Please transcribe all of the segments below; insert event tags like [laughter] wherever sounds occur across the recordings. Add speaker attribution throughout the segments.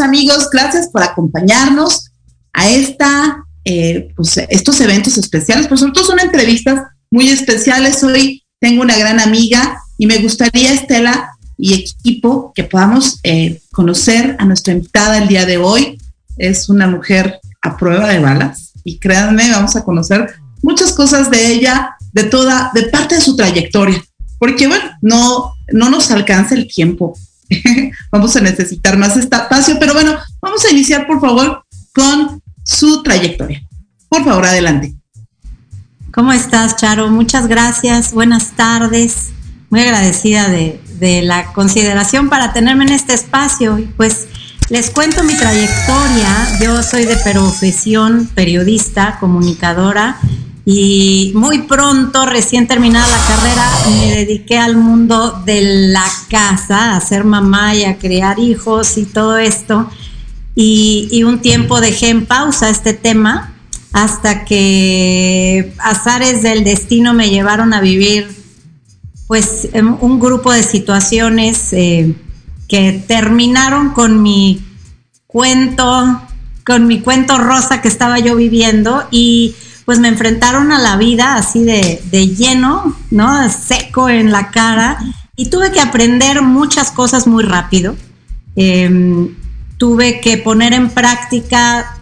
Speaker 1: Amigos? Gracias por acompañarnos a esta, eh, pues, estos eventos especiales, pero sobre son entrevistas muy especiales. Hoy tengo una gran amiga y me gustaría, Estela y equipo, que podamos eh, conocer a nuestra invitada el día de hoy. Es una mujer a prueba de balas y créanme, vamos a conocer muchas cosas de ella, de toda, de parte de su trayectoria, porque bueno, no, no nos alcanza el tiempo [laughs] vamos a necesitar más espacio, pero bueno, vamos a iniciar por favor con su trayectoria. Por favor, adelante.
Speaker 2: ¿Cómo estás, Charo? Muchas gracias, buenas tardes. Muy agradecida de, de la consideración para tenerme en este espacio. Pues les cuento mi trayectoria. Yo soy de profesión periodista, comunicadora y muy pronto, recién terminada la carrera, me dediqué al mundo de la casa, a ser mamá y a crear hijos y todo esto. Y, un tiempo dejé en pausa este tema hasta que azares del destino me llevaron a vivir pues un grupo de situaciones eh, que terminaron con mi cuento, con mi cuento rosa que estaba yo viviendo y pues me enfrentaron a la vida así de, lleno, ¿no? Seco en la cara y tuve que aprender muchas cosas muy rápido. Em, tuve que poner en práctica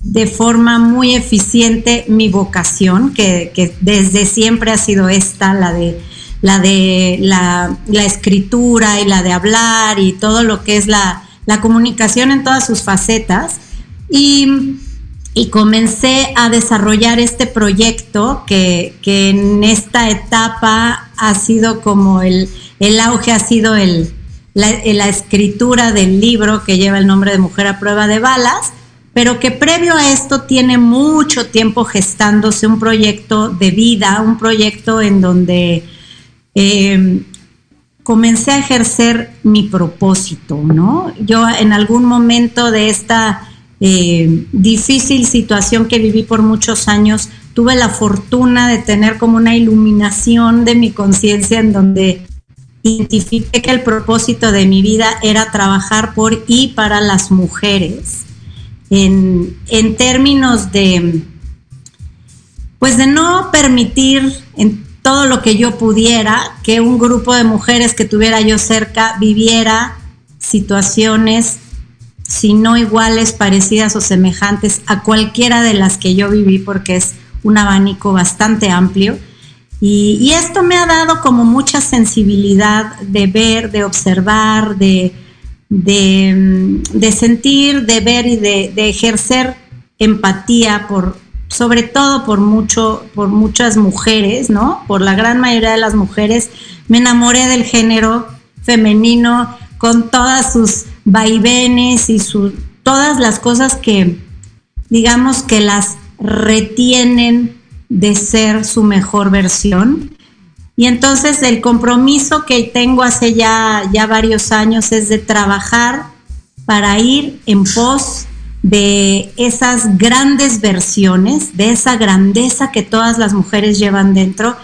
Speaker 2: de forma muy eficiente mi vocación, que, desde siempre ha sido esta, la de, la, de la, escritura y la de hablar y todo lo que es la, la comunicación en todas sus facetas. Y y comencé a desarrollar este proyecto que, en esta etapa ha sido como el, el auge, ha sido el, la, escritura del libro que lleva el nombre de Mujer a prueba de balas, pero que previo a esto tiene mucho tiempo gestándose un proyecto de vida, un proyecto en donde eh, comencé a ejercer mi propósito, ¿no? Yo en algún momento de esta eh, difícil situación que viví por muchos años, tuve la fortuna de tener como una iluminación de mi conciencia en donde identifiqué que el propósito de mi vida era trabajar por y para las mujeres. En, en términos de, pues de no permitir en todo lo que yo pudiera que un grupo de mujeres que tuviera yo cerca viviera situaciones si no iguales, parecidas o semejantes a cualquiera de las que yo viví, porque es un abanico bastante amplio. Y, esto me ha dado como mucha sensibilidad de ver, de observar, de, de, sentir, de ver y de, ejercer empatía por, sobre todo por mucho, por muchas mujeres, ¿no? Por la gran mayoría de las mujeres. Me enamoré del género femenino con todas sus vaivenes y todas las cosas que, digamos, que las retienen de ser su mejor versión. Y entonces el compromiso que tengo hace ya, ya varios años es de trabajar para ir en pos de esas grandes versiones, de esa grandeza que todas las mujeres llevan dentro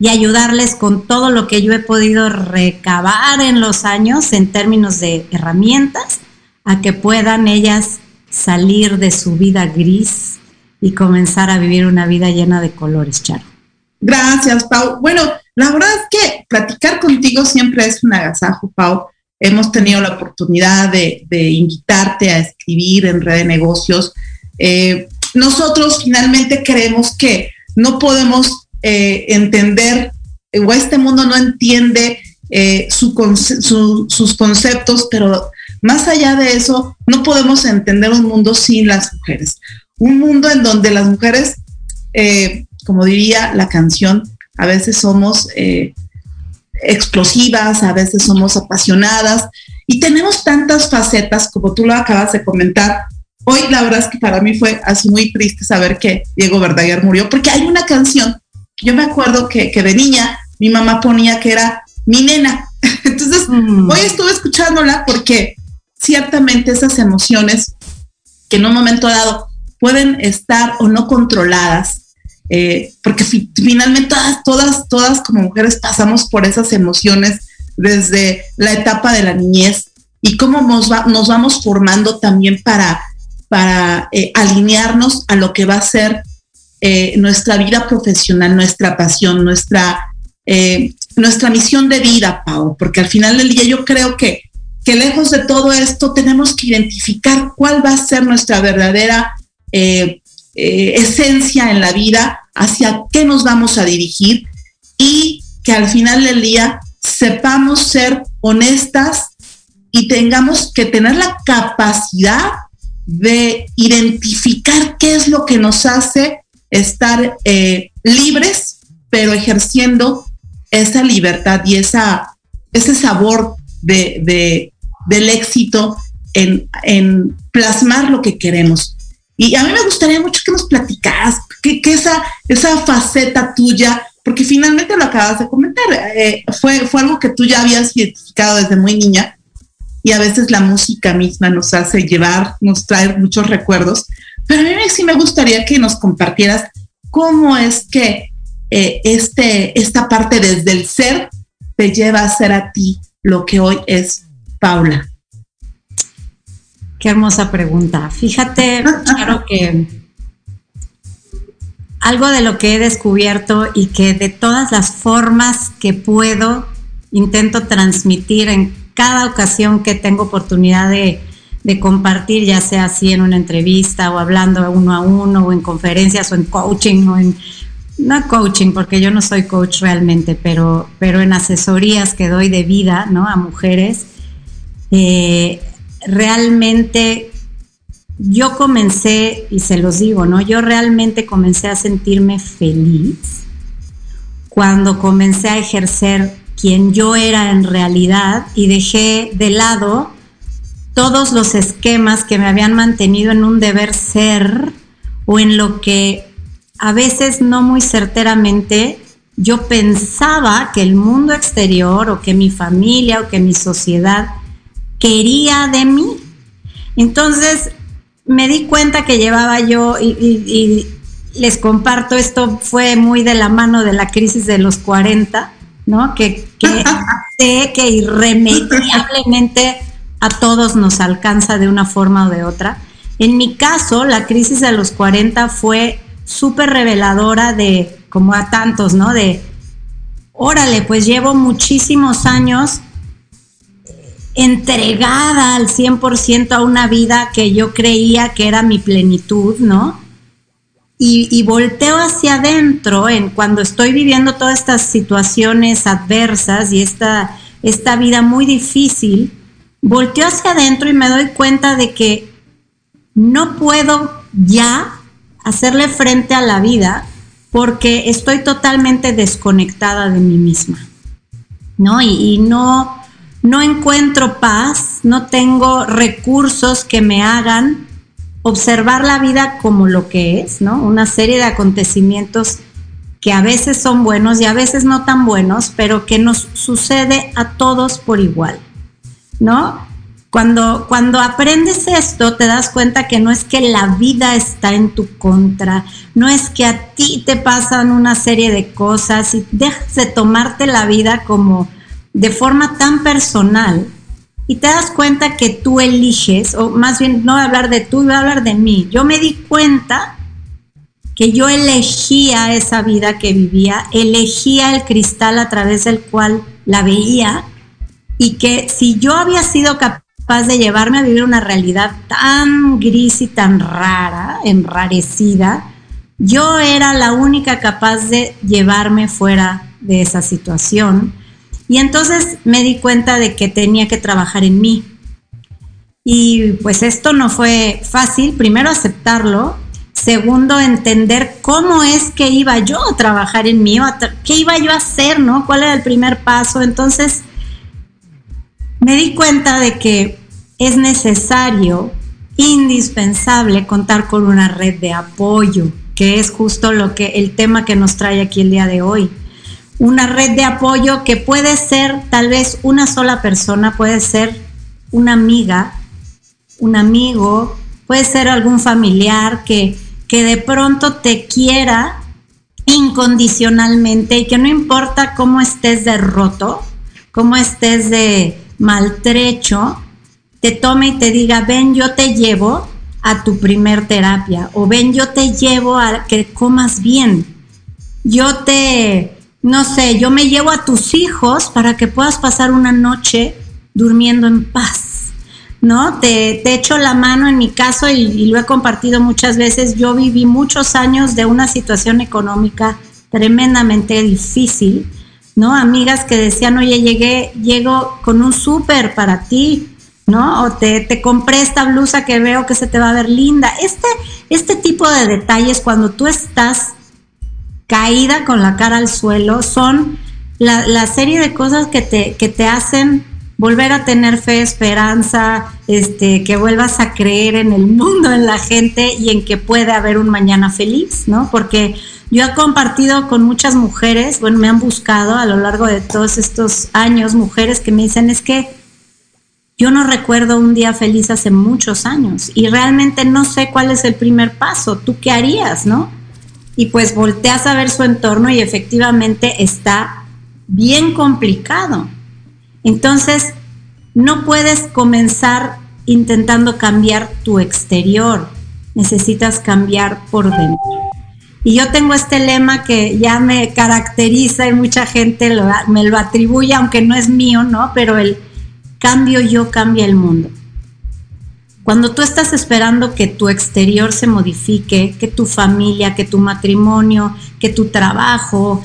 Speaker 2: y ayudarles con todo lo que yo he podido recabar en los años en términos de herramientas a que puedan ellas salir de su vida gris y comenzar a vivir una vida llena de colores, Charo.
Speaker 1: Gracias, Pau. Bueno, la verdad es que platicar contigo siempre es un agasajo, Pau. hemos tenido la oportunidad de, invitarte a escribir en Red de Negocios. Eh, nosotros finalmente creemos que no podemos eh, entender, o este mundo no entiende eh, sus conceptos, pero más allá de eso, no podemos entender un mundo sin las mujeres. Un mundo en donde las mujeres, como diría la canción, a veces somos explosivas, a veces somos apasionadas y tenemos tantas facetas como tú lo acabas de comentar. Hoy la verdad es que para mí fue así muy triste saber que Diego Verdaguer murió, porque hay una canción yo me acuerdo que, de niña mi mamá ponía que era mi nena. [laughs] Entonces, mm. hoy estuve escuchándola porque ciertamente esas emociones que en un momento dado pueden estar o no controladas, eh, porque finalmente todas, todas, todas como mujeres pasamos por esas emociones desde la etapa de la niñez y cómo nos, vamos formando también para, para eh, alinearnos a lo que va a ser eh, nuestra vida profesional, nuestra pasión, nuestra, nuestra misión de vida, Pau, porque al final del día yo creo que, que lejos de todo esto tenemos que identificar cuál va a ser nuestra verdadera esencia en la vida hacia qué nos vamos a dirigir y que al final del día sepamos ser honestas y tengamos que tener la capacidad de identificar qué es lo que nos hace estar eh, libres, pero ejerciendo esa libertad y esa, ese sabor de, del éxito en, en, plasmar lo que queremos. Y a mí me gustaría mucho que nos platicaras que, esa, esa faceta tuya, porque finalmente lo acabas de comentar, eh, fue, fue algo que tú ya habías identificado desde muy niña y a veces la música misma nos hace llevar, nos trae muchos recuerdos, pero a mí sí me gustaría que nos compartieras cómo es que eh, este, esta parte desde el ser te lleva a ser a ti lo que hoy es Paula.
Speaker 2: Qué hermosa pregunta. Fíjate, [laughs] claro que algo de lo que he descubierto y que de todas las formas que puedo intento transmitir en cada ocasión que tengo oportunidad de, compartir, ya sea así en una entrevista o hablando uno a uno o en conferencias o en coaching o en no coaching porque yo no soy coach realmente, pero, pero en asesorías que doy de vida ¿no? a mujeres, eh, realmente yo comencé, y se los digo, ¿no? Yo realmente comencé a sentirme feliz cuando comencé a ejercer quien yo era en realidad y dejé de lado todos los esquemas que me habían mantenido en un deber ser o en lo que a veces no muy certeramente yo pensaba que el mundo exterior o que mi familia o que mi sociedad quería de mí. Entonces me di cuenta que llevaba yo, y, les comparto, esto fue muy de la mano de la crisis de los 40, ¿no? Que, [laughs] sé que irremediablemente a todos nos alcanza de una forma o de otra. En mi caso, la crisis de los 40 fue súper reveladora de, como a tantos, ¿no? De, órale, pues llevo muchísimos años entregada al 100% a una vida que yo creía que era mi plenitud, ¿no? Y, volteo hacia adentro en cuando estoy viviendo todas estas situaciones adversas y esta, esta vida muy difícil, volteo hacia adentro y me doy cuenta de que no puedo ya hacerle frente a la vida porque estoy totalmente desconectada de mí misma, ¿no? y no, no encuentro paz, no tengo recursos que me hagan observar la vida como lo que es, ¿no? Una serie de acontecimientos que a veces son buenos y a veces no tan buenos, pero que nos sucede a todos por igual, ¿no? Cuando, cuando aprendes esto, te das cuenta que no es que la vida está en tu contra, no es que a ti te pasan una serie de cosas y dejas de tomarte la vida como de forma tan personal y te das cuenta que tú eliges, o más bien no voy a hablar de tú, voy a hablar de mí. Yo me di cuenta que yo elegía esa vida que vivía, elegía el cristal a través del cual la veía y que si yo había sido capaz de llevarme a vivir una realidad tan gris y tan rara, enrarecida, yo era la única capaz de llevarme fuera de esa situación. Y entonces me di cuenta de que tenía que trabajar en mí. Y pues esto no fue fácil, primero aceptarlo, segundo entender cómo es que iba yo a trabajar en mí, qué iba yo a hacer, ¿no? ¿Cuál era el primer paso? Entonces me di cuenta de que es necesario, indispensable contar con una red de apoyo que es justo lo que el tema que nos trae aquí el día de hoy. Una red de apoyo que puede ser tal vez una sola persona, puede ser una amiga, un amigo, puede ser algún familiar que, que de pronto te quiera incondicionalmente y que no importa cómo estés de roto, cómo estés de maltrecho, te tome y te diga, ven, yo te llevo a tu primer terapia o ven, yo te llevo a que comas bien. Yo te, no sé, yo me llevo a tus hijos para que puedas pasar una noche durmiendo en paz. ¿No? Te, te echo la mano en mi caso y, y lo he compartido muchas veces. Yo viví muchos años de una situación económica tremendamente difícil, ¿no? Amigas que decían, oye, llegué, llego con un súper para ti, ¿no? O te, te, compré esta blusa que veo que se te va a ver linda. Este, este tipo de detalles cuando tú estás caída con la cara al suelo son la, la serie de cosas que te, que te hacen volver a tener fe, esperanza, este, que vuelvas a creer en el mundo, en la gente y en que puede haber un mañana feliz, ¿no? Porque yo he compartido con muchas mujeres, bueno, me han buscado a lo largo de todos estos años, mujeres que me dicen, es que yo no recuerdo un día feliz hace muchos años y realmente no sé cuál es el primer paso. ¿Tú qué harías, no? Y pues volteas a ver su entorno y efectivamente está bien complicado. Entonces, no puedes comenzar intentando cambiar tu exterior. Necesitas cambiar por dentro. Y yo tengo este lema que ya me caracteriza y mucha gente me lo atribuye, aunque no es mío, ¿no? Pero el cambio yo, cambia el mundo. Cuando tú estás esperando que tu exterior se modifique, que tu familia, que tu matrimonio, que tu trabajo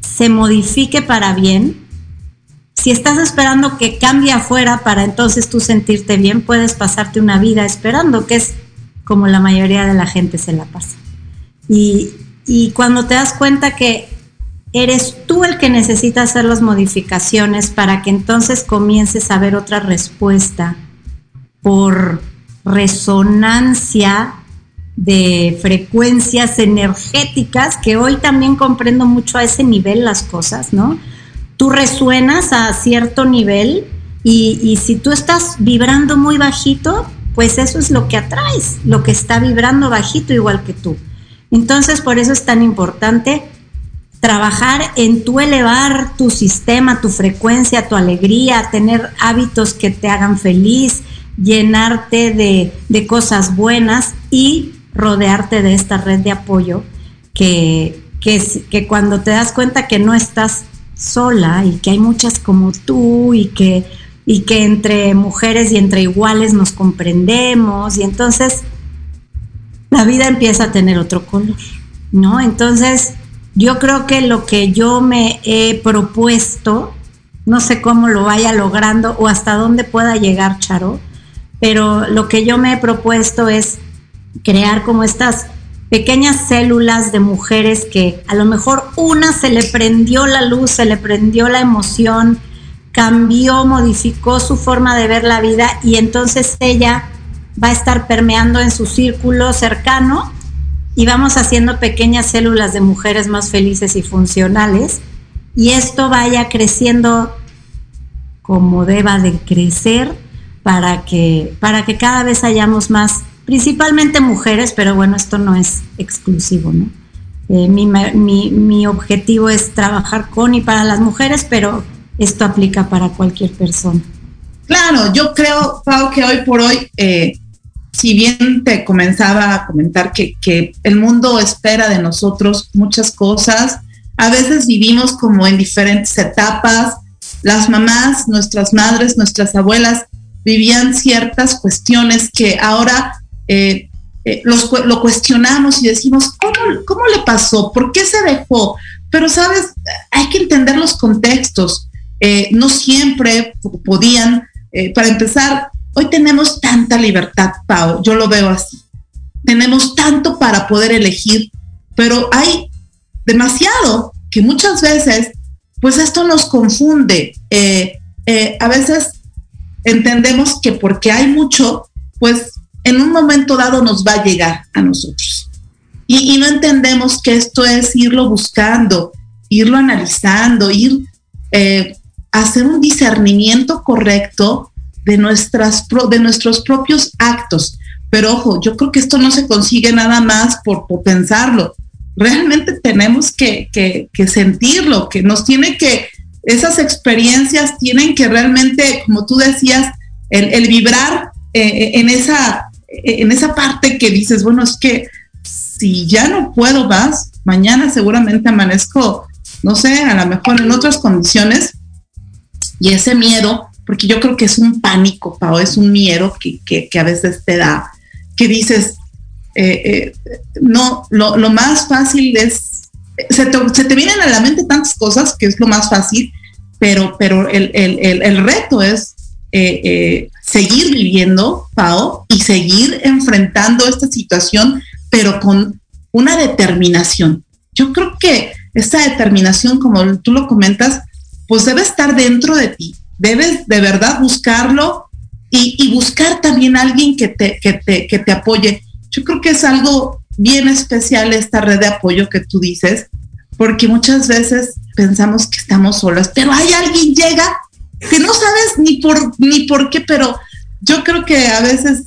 Speaker 2: se modifique para bien, si estás esperando que cambie afuera para entonces tú sentirte bien, puedes pasarte una vida esperando, que es como la mayoría de la gente se la pasa. Y, cuando te das cuenta que eres tú el que necesita hacer las modificaciones para que entonces comiences a ver otra respuesta por resonancia de frecuencias energéticas, que hoy también comprendo mucho a ese nivel las cosas, ¿no? Tú resuenas a cierto nivel y si tú estás vibrando muy bajito, pues eso es lo que atraes, lo que está vibrando bajito igual que tú. Entonces, por eso es tan importante trabajar en tu elevar tu sistema, tu frecuencia, tu alegría, tener hábitos que te hagan feliz, llenarte de, de cosas buenas y rodearte de esta red de apoyo que, que, que, cuando te das cuenta que no estás sola y que hay muchas como tú y que, y que entre mujeres y entre iguales nos comprendemos y entonces la vida empieza a tener otro color, ¿no? Entonces, yo creo que lo que yo me he propuesto, no sé cómo lo vaya logrando o hasta dónde pueda llegar, Charo, pero lo que yo me he propuesto es crear como estas pequeñas células de mujeres que a lo mejor una se le prendió la luz, se le prendió la emoción, cambió, modificó su forma de ver la vida y entonces ella va a estar permeando en su círculo cercano y vamos haciendo pequeñas células de mujeres más felices y funcionales y esto vaya creciendo como deba de crecer para que, para que cada vez hayamos más, principalmente mujeres, pero bueno, esto no es exclusivo, ¿no? Eh, mi, mi, mi, objetivo es trabajar con y para las mujeres, pero esto aplica para cualquier persona.
Speaker 1: Claro, yo creo, Pau, que hoy por hoy eh, si bien te comenzaba a comentar que, el mundo espera de nosotros muchas cosas, a veces vivimos como en diferentes etapas las mamás, nuestras madres, nuestras abuelas vivían ciertas cuestiones que ahora eh, eh, los, lo cuestionamos y decimos, ¿cómo, ¿cómo le pasó? ¿Por qué se dejó? Pero, ¿sabes? Hay que entender los contextos. Eh, no siempre podían, para empezar, hoy tenemos tanta libertad, Pau, yo lo veo así. Tenemos tanto para poder elegir, pero hay demasiado que muchas veces, pues esto nos confunde. a veces entendemos que porque hay mucho, pues en un momento dado nos va a llegar a nosotros. Y, no entendemos que esto es irlo buscando, irlo analizando, ir eh, hacer un discernimiento correcto de, nuestras, de nuestros propios actos. Pero ojo, yo creo que esto no se consigue nada más por, pensarlo. Realmente [laughs] tenemos que, que sentirlo, que nos tiene que, esas experiencias tienen que realmente, como tú decías, el, vibrar eh, en, esa, en esa parte que dices, bueno, es que si ya no puedo más, mañana seguramente amanezco, no sé, a lo mejor en otras condiciones. Y ese miedo, porque yo creo que es un pánico, Pau, es un miedo que, a veces te da, que dices, eh, eh, no, lo, más fácil es, se te, vienen a la mente tantas cosas que es lo más fácil, pero, pero el, el reto es eh, seguir viviendo, Pau, y seguir enfrentando esta situación, pero con una determinación. Yo creo que esta determinación, como tú lo comentas, pues debe estar dentro de ti. Debes de verdad buscarlo y, buscar también a alguien que te, que, te, que te apoye. Yo creo que es algo bien especial esta red de apoyo que tú dices, porque muchas veces pensamos que estamos solas, pero hay alguien llega que no sabes ni por, ni por qué, pero yo creo que a veces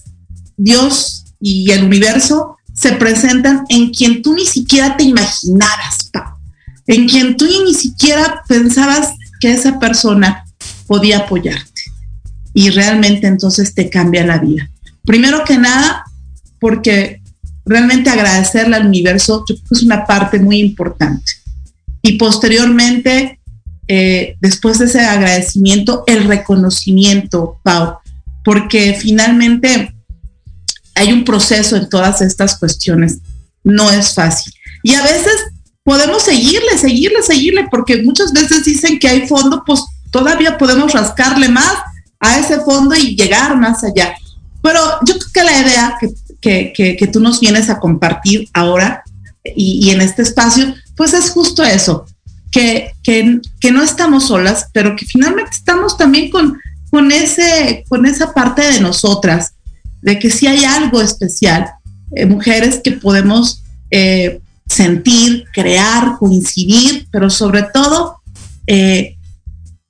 Speaker 1: Dios y el universo se presentan en quien tú ni siquiera te imaginaras, en quien tú ni siquiera pensabas que esa persona podía apoyarte. Y realmente entonces te cambia la vida. Primero que nada, porque realmente agradecerle al universo es una parte muy importante. Y posteriormente, eh, después de ese agradecimiento, el reconocimiento, Pau, porque finalmente hay un proceso en todas estas cuestiones. No es fácil. Y a veces podemos seguirle, seguirle, seguirle, porque muchas veces dicen que hay fondo, pues todavía podemos rascarle más a ese fondo y llegar más allá. Pero yo creo que la idea que, tú nos vienes a compartir ahora y, y en este espacio, pues es justo eso, que, no estamos solas, pero que finalmente estamos también con, con, ese, con esa parte de nosotras, de que si hay algo especial, eh, mujeres que podemos eh, sentir, crear, coincidir, pero sobre todo eh,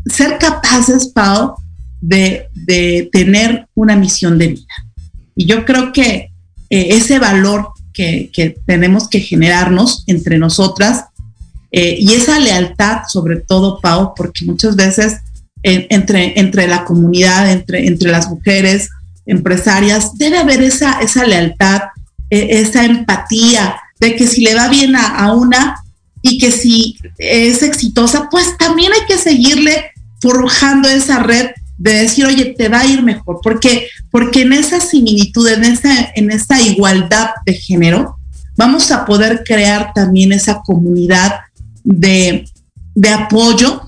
Speaker 1: ser capaces, Pau, de, tener una misión de vida. Y yo creo que ese valor que, que, tenemos que generarnos entre nosotras eh, y esa lealtad, sobre todo, Pau, porque muchas veces entre, entre la comunidad, entre, entre las mujeres empresarias, debe haber esa, esa lealtad, e, esa empatía de que si le va bien a, una y que si es exitosa, pues también hay que seguirle forjando esa red de decir, oye, te va a ir mejor, porque, porque en esa similitud, en esa, en igualdad de género, vamos a poder crear también esa comunidad de, apoyo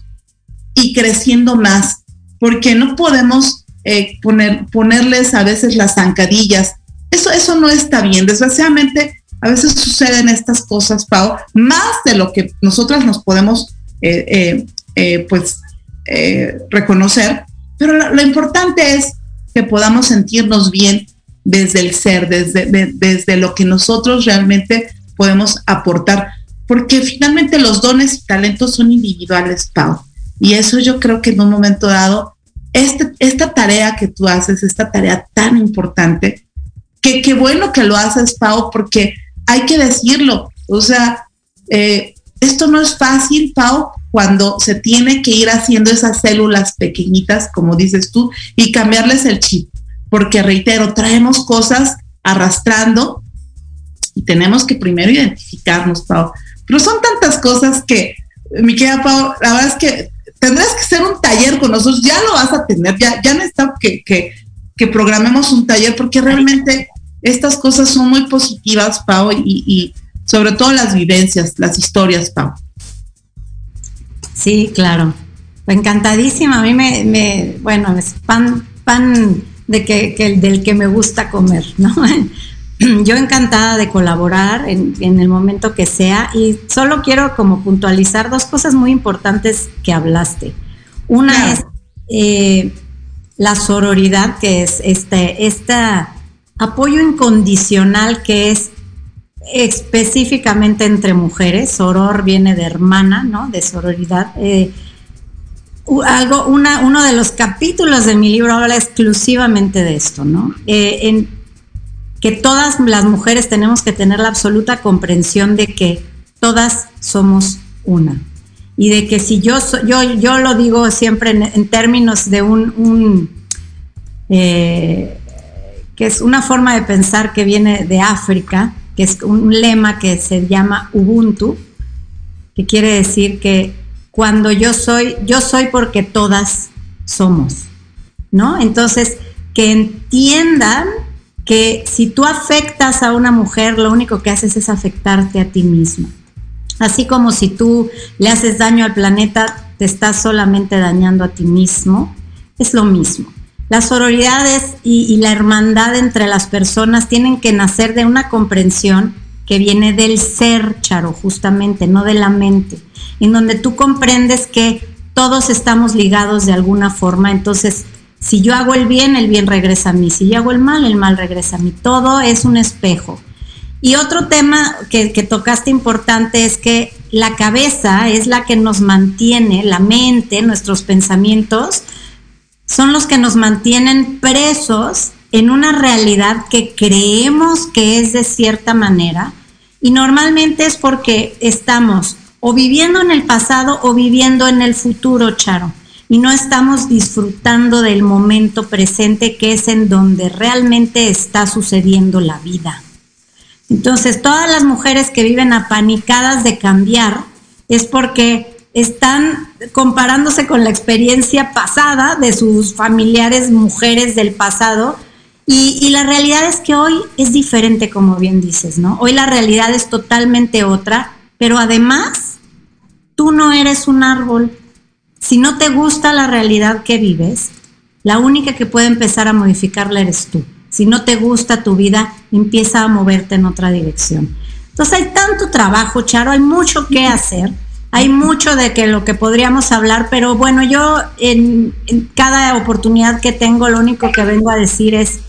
Speaker 1: y creciendo más, porque no podemos eh, poner, ponerles a veces las zancadillas. Eso, eso no está bien. Desgraciadamente, a veces suceden estas cosas, Pau, más de lo que nosotras nos podemos eh, eh, pues reconocer. Pero lo, importante es que podamos sentirnos bien desde el ser, desde, desde lo que nosotros realmente podemos aportar porque finalmente los dones y talentos son individuales, Pau. Y eso yo creo que en un momento dado, este, esta tarea que tú haces, esta tarea tan importante, que qué bueno que lo haces, Pau, porque hay que decirlo. O sea, eh, esto no es fácil, Pau, cuando se tiene que ir haciendo esas células pequeñitas, como dices tú, y cambiarles el chip. Porque, reitero, traemos cosas arrastrando y tenemos que primero identificarnos, Pau. Pero son tantas cosas que, mi querida Pau, la verdad es que tendrás que hacer un taller con nosotros, ya lo vas a tener, ya, ya necesitamos que, que, programemos un taller porque realmente estas cosas son muy positivas, Pau, y, y sobre todo las vivencias, las historias, Pau.
Speaker 2: Sí, claro. Encantadísima. A mí me, me bueno, es pan, pan de que, que, del que me gusta comer, ¿no? [laughs] Yo encantada de colaborar en, en, el momento que sea y solo quiero como puntualizar dos cosas muy importantes que hablaste. Una claro. es eh, la sororidad, que es este, este apoyo incondicional que es específicamente entre mujeres. Soror viene de hermana, ¿no? De sororidad. Eh, algo, una, uno de los capítulos de mi libro habla exclusivamente de esto, ¿no? Eh, que todas las mujeres tenemos que tener la absoluta comprensión de que todas somos una. Y de que si yo, yo, yo lo digo siempre en, en términos de un, un eh, que es una forma de pensar que viene de África, que es un lema que se llama Ubuntu, que quiere decir que cuando yo soy, yo soy porque todas somos, ¿no? Entonces, que entiendan que si tú afectas a una mujer, lo único que haces es afectarte a ti misma. Así como si tú le haces daño al planeta, te estás solamente dañando a ti mismo, es lo mismo. Las sororidades y, la hermandad entre las personas tienen que nacer de una comprensión que viene del ser, Charo, justamente, no de la mente, en donde tú comprendes que todos estamos ligados de alguna forma, entonces si yo hago el bien, el bien regresa a mí, si yo hago el mal, el mal regresa a mí, todo es un espejo. Y otro tema que, que tocaste importante es que la cabeza es la que nos mantiene, la mente, nuestros pensamientos, son los que nos mantienen presos en una realidad que creemos que es de cierta manera y normalmente es porque estamos o viviendo en el pasado o viviendo en el futuro, Charo, y no estamos disfrutando del momento presente que es en donde realmente está sucediendo la vida. Entonces, todas las mujeres que viven apanicadas de cambiar es porque están comparándose con la experiencia pasada de sus familiares mujeres del pasado y, la realidad es que hoy es diferente, como bien dices, ¿no? Hoy la realidad es totalmente otra, pero además tú no eres un árbol. Si no te gusta la realidad que vives, la única que puede empezar a modificarla eres tú. Si no te gusta tu vida, empieza a moverte en otra dirección. Entonces hay tanto trabajo, Charo, hay mucho que hacer hay mucho de que lo que podríamos hablar, pero bueno, yo en, cada oportunidad que tengo, lo único que vengo a decir es,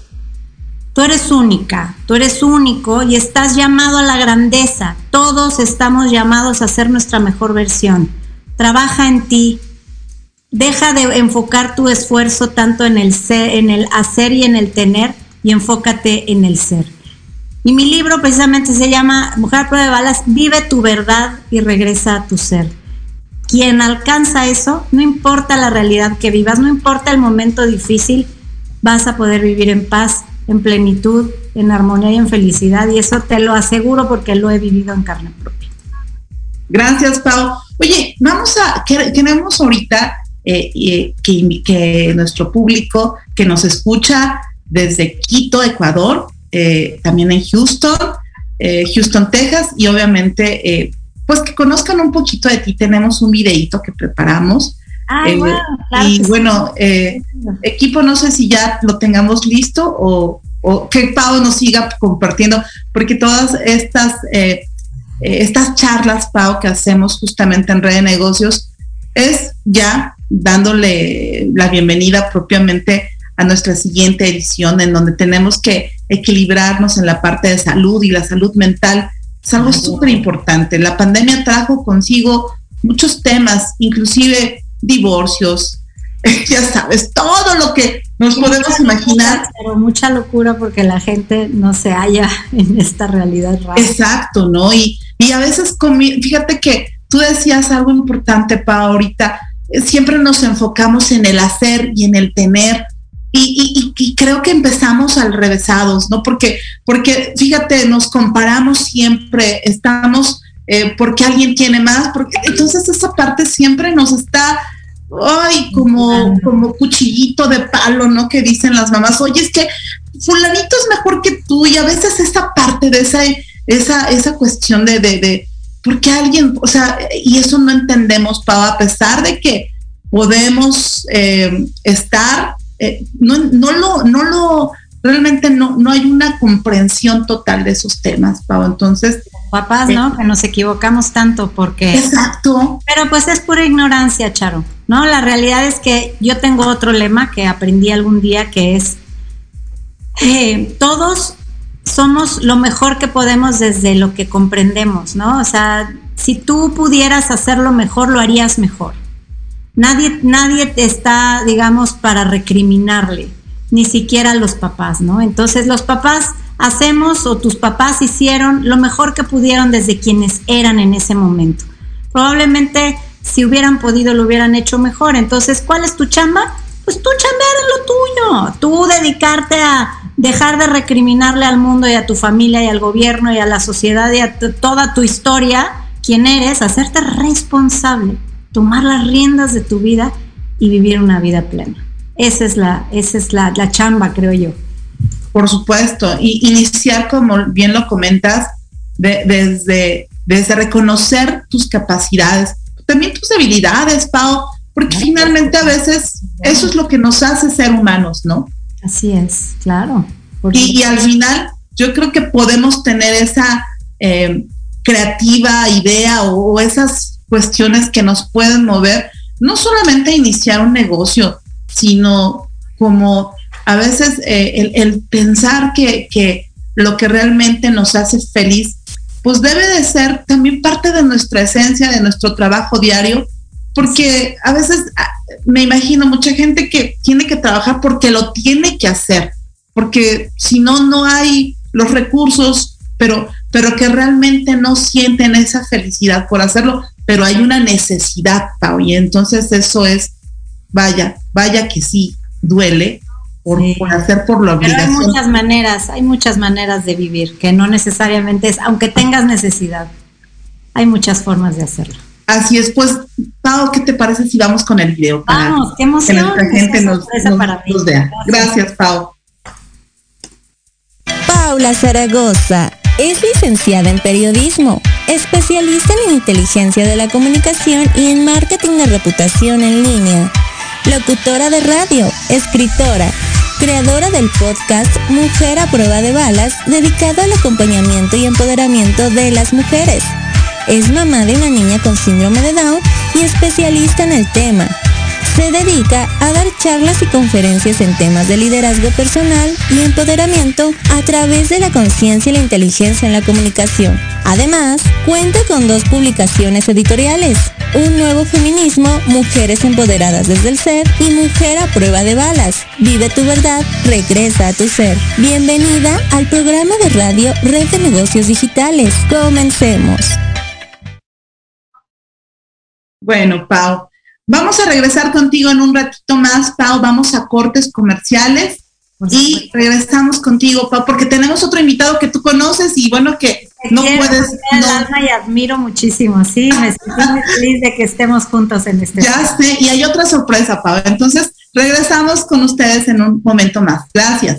Speaker 2: tú eres única, tú eres único y estás llamado a la grandeza. Todos estamos llamados a ser nuestra mejor versión. Trabaja en ti. Deja de enfocar tu esfuerzo tanto en el hacer y en el tener y enfócate en el ser. Y mi libro precisamente se llama Mujer a prueba de balas, vive tu verdad y regresa a tu ser. Quien alcanza eso, no importa la realidad que vivas, no importa el momento difícil, vas a poder vivir en paz, en plenitud, en armonía y en felicidad. Y eso te lo aseguro porque lo he vivido en carne propia.
Speaker 1: Gracias, Pau. Oye, vamos a, queremos ahorita eh, eh, que, que nuestro público que nos escucha desde Quito, Ecuador, eh, también en Houston, eh, Houston, Texas, y obviamente, eh, pues que conozcan un poquito de ti. Tenemos un videito que preparamos.
Speaker 2: Ah, wow, claro
Speaker 1: y bueno, equipo, no sé si ya lo tengamos listo o, o, que Pau nos siga compartiendo, porque todas estas, estas charlas, Pau, que hacemos justamente en Red de Negocios, es ya dándole la bienvenida propiamente a nuestra siguiente edición, en donde tenemos que equilibrarnos en la parte de salud y la salud mental. Es algo súper importante. La pandemia trajo consigo muchos temas, inclusive divorcios, [laughs] ya sabes, todo lo que nos mucha podemos imaginar.
Speaker 2: Locura, pero mucha locura porque la gente no se halla [laughs] en esta realidad rara.
Speaker 1: Exacto, ¿no? Y, y a veces, fíjate que tú decías algo importante, Pa, ahorita, siempre nos enfocamos en el hacer y en el tener, y, y, y, creo que empezamos al revésados, ¿no? Porque, porque fíjate, nos comparamos siempre, estamos eh, porque alguien tiene más, porque entonces esa parte siempre nos está ay, como, como cuchillito de palo, ¿no? Que dicen las mamás, oye, es que fulanito es mejor que tú y a veces esa parte de esa, esa, esa cuestión de, de, de porque alguien, o sea, y eso no entendemos, Pau, a pesar de que podemos eh, estar, eh, no, no, lo, no lo, realmente no, no hay una comprensión total de esos temas, Pau. Entonces.
Speaker 2: Papás, ¿no? Eh, que nos equivocamos tanto porque.
Speaker 1: Exacto.
Speaker 2: Pero pues es pura ignorancia, Charo. ¿No? La realidad es que yo tengo otro lema que aprendí algún día que es eh, todos somos lo mejor que podemos desde lo que comprendemos, ¿no? O sea, si tú pudieras hacerlo mejor, lo harías mejor. Nadie, nadie está, digamos, para recriminarle, ni siquiera los papás, ¿no? Entonces los papás hacemos o tus papás hicieron lo mejor que pudieron desde quienes eran en ese momento. Probablemente si hubieran podido lo hubieran hecho mejor. Entonces, ¿cuál es tu chamba? Pues tú chambear en lo tuyo, tú dedicarte a dejar de recriminarle al mundo y a tu familia y al gobierno y a la sociedad y a toda tu historia, quién eres, hacerte responsable, tomar las riendas de tu vida y vivir una vida plena. Esa es la, esa es la, chamba, creo yo.
Speaker 1: Por supuesto, y iniciar, como bien lo comentas, desde, desde reconocer tus capacidades, también tus habilidades, Pau, porque finalmente a veces eso es lo que nos hace ser humanos, ¿no?
Speaker 2: Así es, claro.
Speaker 1: Y, al final yo creo que podemos tener esa eh, creativa idea o, esas cuestiones que nos pueden mover, no solamente a iniciar un negocio, sino como a veces eh, el, pensar que, que lo que realmente nos hace feliz, pues debe de ser también parte de nuestra esencia, de nuestro trabajo diario, porque a veces me imagino mucha gente que tiene que trabajar porque lo tiene que hacer, porque si no, no hay los recursos, pero, pero que realmente no sienten esa felicidad por hacerlo, pero hay una necesidad, Pau, y entonces eso es, vaya, vaya que sí, duele por, hacer por la obligación.
Speaker 2: Pero hay muchas maneras, hay muchas maneras de vivir, que no necesariamente es, aunque tengas necesidad, hay muchas formas de hacerlo.
Speaker 1: Así es, pues, Pau, ¿qué te parece si vamos con el video?
Speaker 2: vamos, qué emoción.
Speaker 1: Que nuestra gente nos, vea. Gracias, Pau.
Speaker 3: Paula Zaragoza es licenciada en periodismo, especialista en inteligencia de la comunicación y en marketing de reputación en línea, locutora de radio, escritora, creadora del podcast Mujer a prueba de balas, dedicado al acompañamiento y empoderamiento de las mujeres es mamá de una niña con síndrome de Down y especialista en el tema. Se dedica a dar charlas y conferencias en temas de liderazgo personal y empoderamiento a través de la conciencia y la inteligencia en la comunicación. Además, cuenta con dos publicaciones editoriales, Un nuevo feminismo, Mujeres empoderadas desde el ser y Mujer a prueba de balas. Vive tu verdad, regresa a tu ser. Bienvenida al programa de radio Red de Negocios Digitales. Comencemos.
Speaker 1: Bueno, Pau, vamos a regresar contigo en un ratito más, Pau. Vamos a cortes comerciales y regresamos contigo, Pau, porque tenemos otro invitado que tú conoces y bueno, que no puedes.
Speaker 2: No. y admiro muchísimo, sí, me siento muy [laughs] feliz de que estemos juntos en este.
Speaker 1: Ya sé, y hay otra sorpresa, Pau. Entonces, regresamos con ustedes en un momento más. Gracias.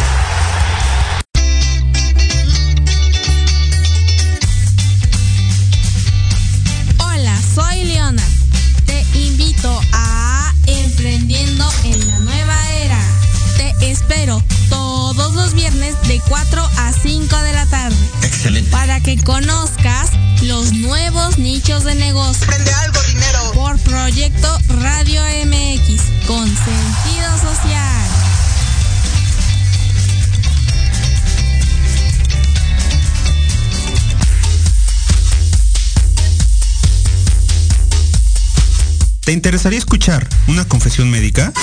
Speaker 4: 4 a 5 de la tarde.
Speaker 5: Excelente.
Speaker 4: Para que conozcas los nuevos nichos de negocio.
Speaker 6: Prende algo, dinero.
Speaker 4: Por Proyecto Radio MX con sentido social.
Speaker 7: ¿Te interesaría escuchar una confesión médica?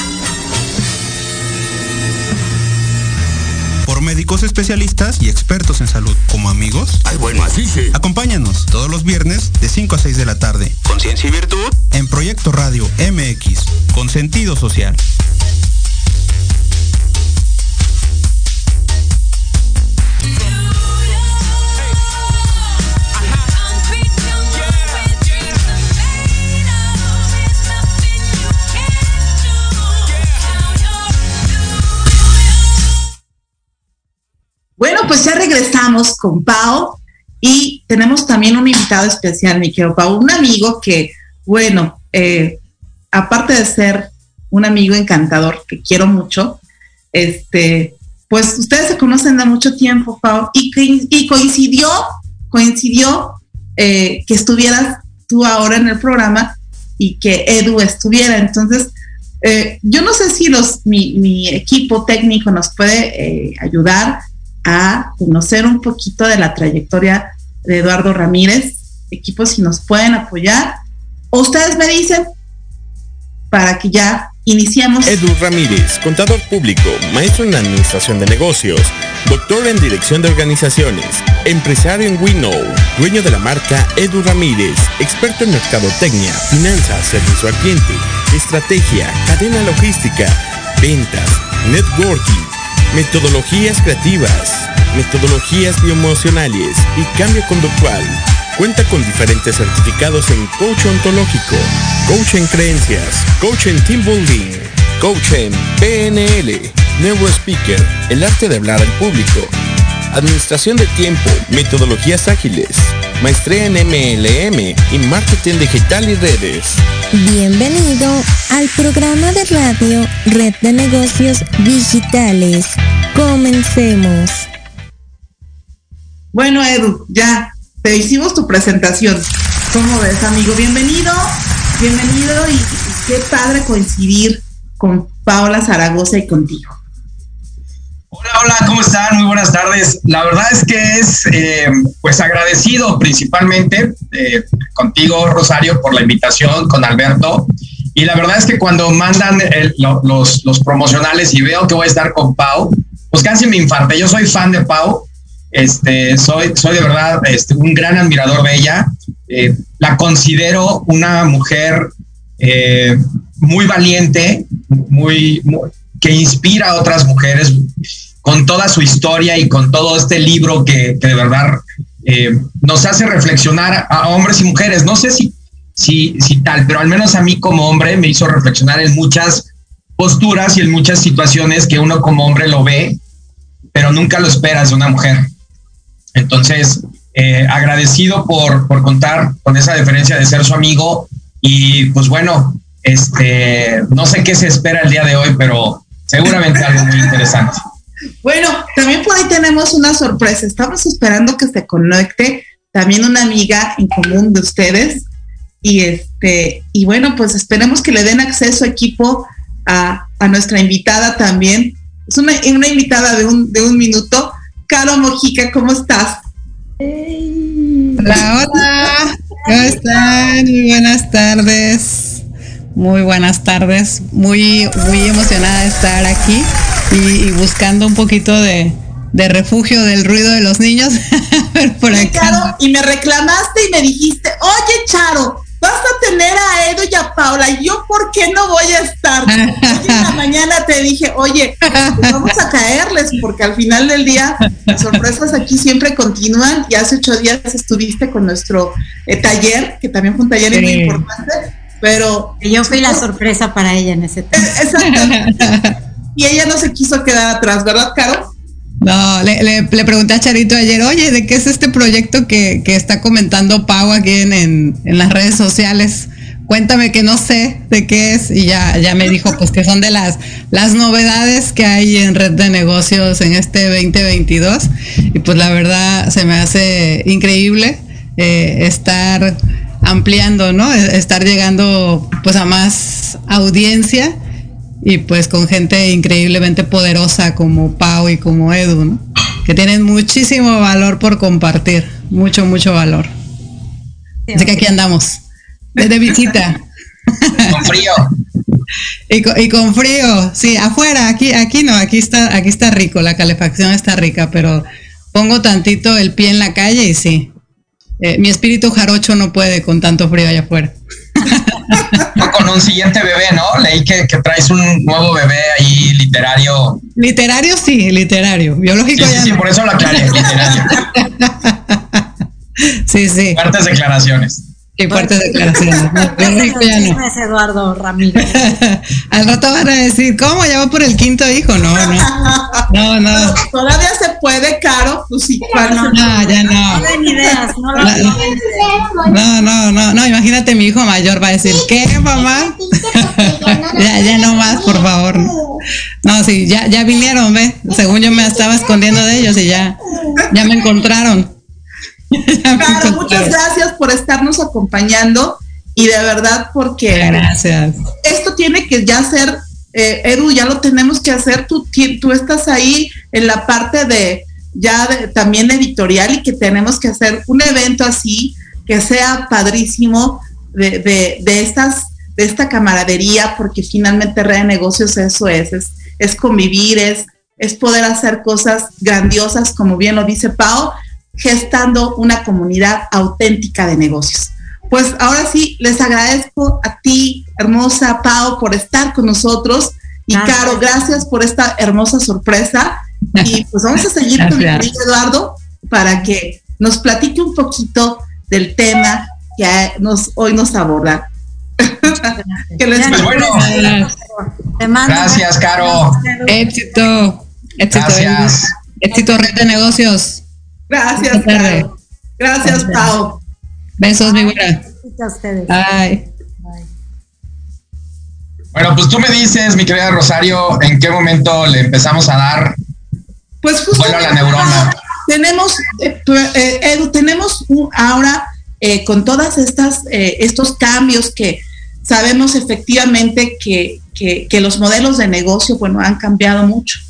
Speaker 7: Por médicos especialistas y expertos en salud, como amigos.
Speaker 5: Ay, bueno, así sí.
Speaker 7: Acompáñanos todos los viernes de 5 a 6 de la tarde.
Speaker 5: Conciencia y virtud.
Speaker 7: En Proyecto Radio MX, con sentido social.
Speaker 1: Pues ya regresamos con Pau y tenemos también un invitado especial, mi querido Pau, un amigo que, bueno, eh, aparte de ser un amigo encantador que quiero mucho, este, pues ustedes se conocen de mucho tiempo, Pau, y, coincidió, coincidió eh, que estuvieras tú ahora en el programa y que Edu estuviera. Entonces, eh, yo no sé si los, mi, mi equipo técnico nos puede eh, ayudar a conocer un poquito de la trayectoria de Eduardo Ramírez. Equipo, si nos pueden apoyar. O ustedes me dicen para que ya iniciemos.
Speaker 8: Edu Ramírez, contador público, maestro en administración de negocios, doctor en dirección de organizaciones, empresario en Winnow, dueño de la marca Edu Ramírez, experto en mercadotecnia, finanzas, servicio al cliente, estrategia, cadena logística, ventas, networking, metodologías creativas, metodologías bioemocionales y cambio conductual. Cuenta con diferentes certificados en coach ontológico, coach en creencias, coach en team building, coach en PNL, nuevo speaker, el arte de hablar al público, administración de tiempo, metodologías ágiles, maestría en MLM y marketing digital y redes.
Speaker 3: Bienvenido al programa de radio Red de Negocios Digitales. Comencemos.
Speaker 1: Bueno, Edu, ya te hicimos tu presentación. ¿Cómo ves, amigo? Bienvenido, bienvenido y, y qué padre coincidir con Paola Zaragoza y contigo.
Speaker 9: Hola, hola, ¿cómo están? Muy buenas tardes. La verdad es que es, eh, pues, agradecido principalmente eh, contigo, Rosario, por la invitación, con Alberto. Y la verdad es que cuando mandan los, promocionales y veo que voy a estar con Pau, pues casi me infarté. Yo soy fan de Pau. Este, soy, soy de verdad este, un gran admirador de ella. Eh, la considero una mujer muy valiente, muy que inspira a otras mujeres con toda su historia y con todo este libro que, que de verdad eh, nos hace reflexionar a hombres y mujeres. No sé si, si, si tal, pero al menos a mí como hombre me hizo reflexionar en muchas posturas y en muchas situaciones que uno como hombre lo ve, pero nunca lo esperas de una mujer. Entonces, eh, agradecido por, por contar con esa diferencia de ser su amigo y pues bueno, este, no sé qué se espera el día de hoy, pero seguramente algo muy interesante.
Speaker 1: Bueno, también por ahí tenemos una sorpresa. Estamos esperando que se conecte también una amiga en común de ustedes. Y este, y bueno, pues esperemos que le den acceso equipo a, a nuestra invitada también. Es una, una invitada de un, de un minuto. Caro Mojica, ¿cómo estás?
Speaker 10: Hey. Hola, hola. ¿Cómo están? Muy buenas tardes. Muy buenas tardes. Muy, muy emocionada de estar aquí y, y buscando un poquito de, de, refugio del ruido de los niños. [laughs]
Speaker 1: por acá. Claro, y me reclamaste y me dijiste, oye Charo, vas a tener a Edo y a Paula, y yo, ¿por qué no voy a estar? [laughs] Hoy en la mañana te dije, oye, pues vamos a caerles, porque al final del día las sorpresas aquí siempre continúan, y hace ocho días estuviste con nuestro eh, taller, que también fue un taller muy importante, pero...
Speaker 2: Yo fui la sorpresa para ella en ese
Speaker 1: tema. Exacto. [laughs] y ella no se quiso quedar atrás, ¿verdad, Caro?
Speaker 10: No, le, le, pregunté a Charito ayer, oye, ¿de qué es este proyecto que, está comentando Pau aquí en, las redes sociales? Cuéntame que no sé de qué es y ya, ya me dijo pues que son de las, las novedades que hay en red de negocios en este 2022 y pues la verdad se me hace increíble eh, estar ampliando, ¿no? Estar llegando pues a más audiencia y pues con gente increíblemente poderosa como Pau y como Edu, ¿no? que tienen muchísimo valor por compartir, mucho, mucho valor. Así que aquí andamos, desde visita. [laughs]
Speaker 9: Con frío.
Speaker 10: y, con, frío, sí, afuera, aquí, aquí no, aquí está, aquí está rico, la calefacción está rica, pero pongo tantito el pie en la calle y sí, eh, mi espíritu jarocho no puede con tanto frío allá afuera. [laughs]
Speaker 9: con un siguiente bebé, ¿no? Leí que, traes un nuevo bebé ahí literario.
Speaker 10: Literario sí, literario. Biológico
Speaker 9: sí, sí, por eso lo aclaré, literario. [laughs]
Speaker 10: sí, sí.
Speaker 9: Fuertes declaraciones.
Speaker 10: Qué fuertes declaraciones.
Speaker 2: No, [laughs] es Eduardo Ramírez. [laughs]
Speaker 10: Al rato van a decir, ¿cómo? ¿Ya va por el quinto hijo? No, no. No, no. [laughs]
Speaker 1: Todavía se puede, Caro. Pues sí,
Speaker 10: no, no, ya no.
Speaker 2: No ideas, no
Speaker 10: No, no, no, no. Imagínate, mi hijo mayor va a decir, ¿qué, mamá? ya, ya no más, por favor. No, sí, ya, ya vinieron, ve. Según yo me estaba escondiendo de ellos y ya, ya me encontraron. [laughs]
Speaker 1: Claro, muchas gracias por estarnos acompañando y de verdad porque
Speaker 10: gracias.
Speaker 1: esto tiene que ya ser, eh, Edu, ya lo tenemos que hacer, tú, tú estás ahí en la parte de ya también editorial y que tenemos que hacer un evento así que sea padrísimo de, de, estas de esta camaradería porque finalmente Red de Negocios eso es, es, es convivir, es, es poder hacer cosas grandiosas como bien lo dice Pau gestando una comunidad auténtica de negocios. Pues ahora sí, les agradezco a ti, hermosa Pau, por estar con nosotros. Y Caro, gracias por esta hermosa sorpresa. Y [laughs] pues vamos a seguir con mi querido Eduardo para que nos platique un poquito del tema que nos, hoy nos aborda.
Speaker 9: pues [laughs] bueno, gracias, Caro.
Speaker 10: Éxito. Éxito.
Speaker 9: Gracias.
Speaker 10: Éxito, red de negocios.
Speaker 1: Gracias, Pau. Gracias, Pau.
Speaker 10: Besos, mi buena.
Speaker 2: Bye.
Speaker 9: Bueno, pues tú me dices, mi querida Rosario, en qué momento le empezamos a dar
Speaker 1: pues justo
Speaker 9: a la neurona.
Speaker 1: Tenemos, eh, eh, Edu, tenemos ahora eh, con todas estas estos cambios que sabemos efectivamente que, que, los modelos de negocio, bueno, han cambiado mucho,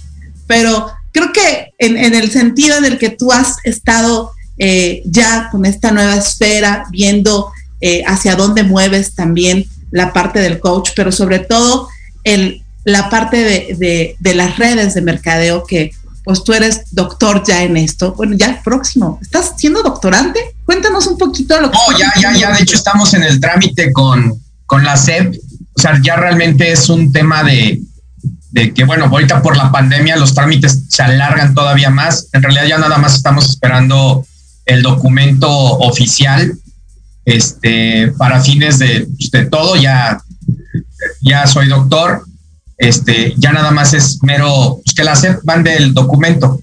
Speaker 1: pero creo que en, el sentido en el que tú has estado eh, ya con esta nueva esfera, viendo eh, hacia dónde mueves también la parte del coach, pero sobre todo el, la parte de, las redes de mercadeo que pues tú eres doctor ya en esto. Bueno, ya próximo. ¿Estás siendo doctorante? Cuéntanos un poquito lo que...
Speaker 9: No, ya, ya, ya. De hecho, estamos en el trámite con, con la SEP. O sea, ya realmente es un tema de, de que, bueno, ahorita por la pandemia los trámites se alargan todavía más. En realidad ya nada más estamos esperando el documento oficial este, para fines de, pues, de todo. Ya, ya soy doctor. Este, ya nada más es mero, pues, que la SEP van del documento,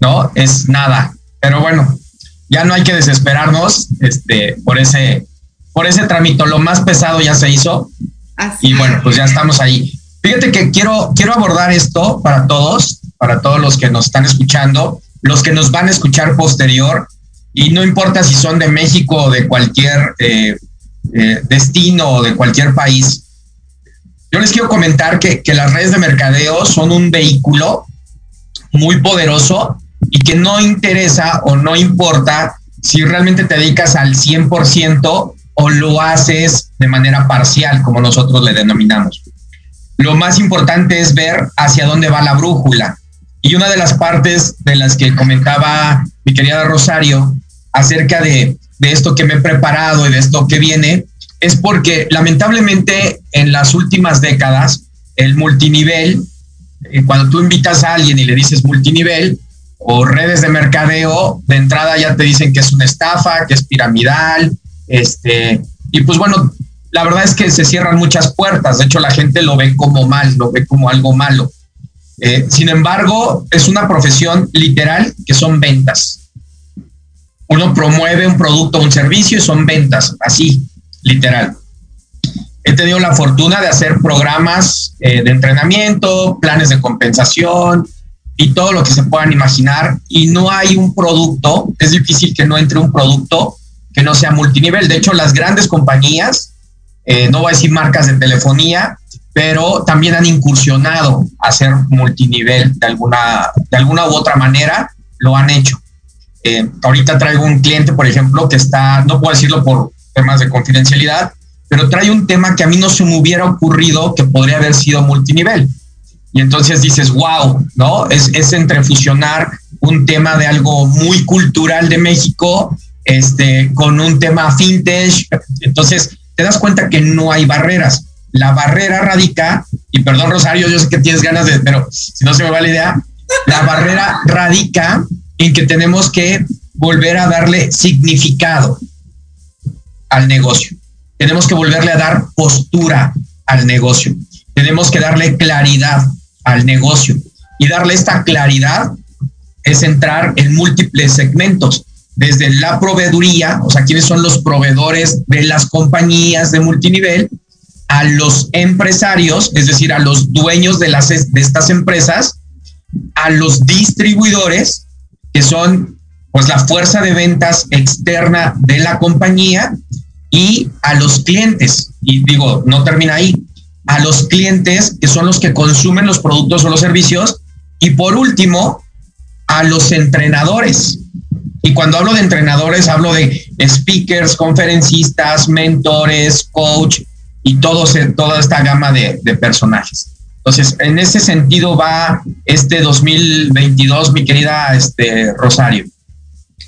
Speaker 9: ¿no? Es nada. Pero bueno, ya no hay que desesperarnos este, por ese, por ese trámite. Lo más pesado ya se hizo. y bueno, pues ya estamos ahí. Fíjate que quiero, quiero abordar esto para todos, para todos los que nos están escuchando, los que nos van a escuchar posterior, y no importa si son de México o de cualquier eh, eh, destino o de cualquier país. Yo les quiero comentar que, que las redes de mercadeo son un vehículo muy poderoso y que no interesa o no importa si realmente te dedicas al 100% o lo haces de manera parcial, como nosotros le denominamos lo más importante es ver hacia dónde va la brújula. Y una de las partes de las que comentaba mi querida Rosario acerca de, esto que me he preparado y de esto que viene, es porque lamentablemente en las últimas décadas el multinivel, eh, cuando tú invitas a alguien y le dices multinivel o redes de mercadeo, de entrada ya te dicen que es una estafa, que es piramidal, este, y pues bueno, la verdad es que se cierran muchas puertas, de hecho la gente lo ve como mal, lo ve como algo malo. Eh, sin embargo, es una profesión literal que son ventas. Uno promueve un producto o un servicio y son ventas, así, literal. He tenido la fortuna de hacer programas eh, de entrenamiento, planes de compensación y todo lo que se puedan imaginar. Y no hay un producto, es difícil que no entre un producto que no sea multinivel. De hecho, las grandes compañías, eh, no voy a decir marcas de telefonía, pero también han incursionado a ser multinivel de alguna, de alguna u otra manera, lo han hecho. Eh, ahorita traigo un cliente, por ejemplo, que está, no puedo decirlo por temas de confidencialidad, pero trae un tema que a mí no se me hubiera ocurrido que podría haber sido multinivel. Y entonces dices, wow, ¿no? Es, es entre fusionar un tema de algo muy cultural de México este, con un tema fintech. Entonces te das cuenta que no hay barreras la barrera radica, y perdón Rosario, yo sé que tienes ganas de, pero si no se me va la idea, la barrera radica en que tenemos que volver a darle significado al negocio. Tenemos que volverle a dar postura al negocio. Tenemos que darle claridad al negocio. Y darle esta claridad es entrar en múltiples segmentos, desde la proveeduría, o sea, quiénes son los proveedores de las compañías de multinivel, a los empresarios, es decir, a los dueños de, las, de estas empresas, a los distribuidores, que son pues la fuerza de ventas externa de la compañía, y a los clientes. Y digo, no termina ahí, a los clientes que son los que consumen los productos o los servicios, y por último, a los entrenadores. Y cuando hablo de entrenadores, hablo de speakers, conferencistas, mentores, coach, y todos, toda esta gama de, personajes. Entonces, en ese sentido va este 2022, mi querida este, Rosario.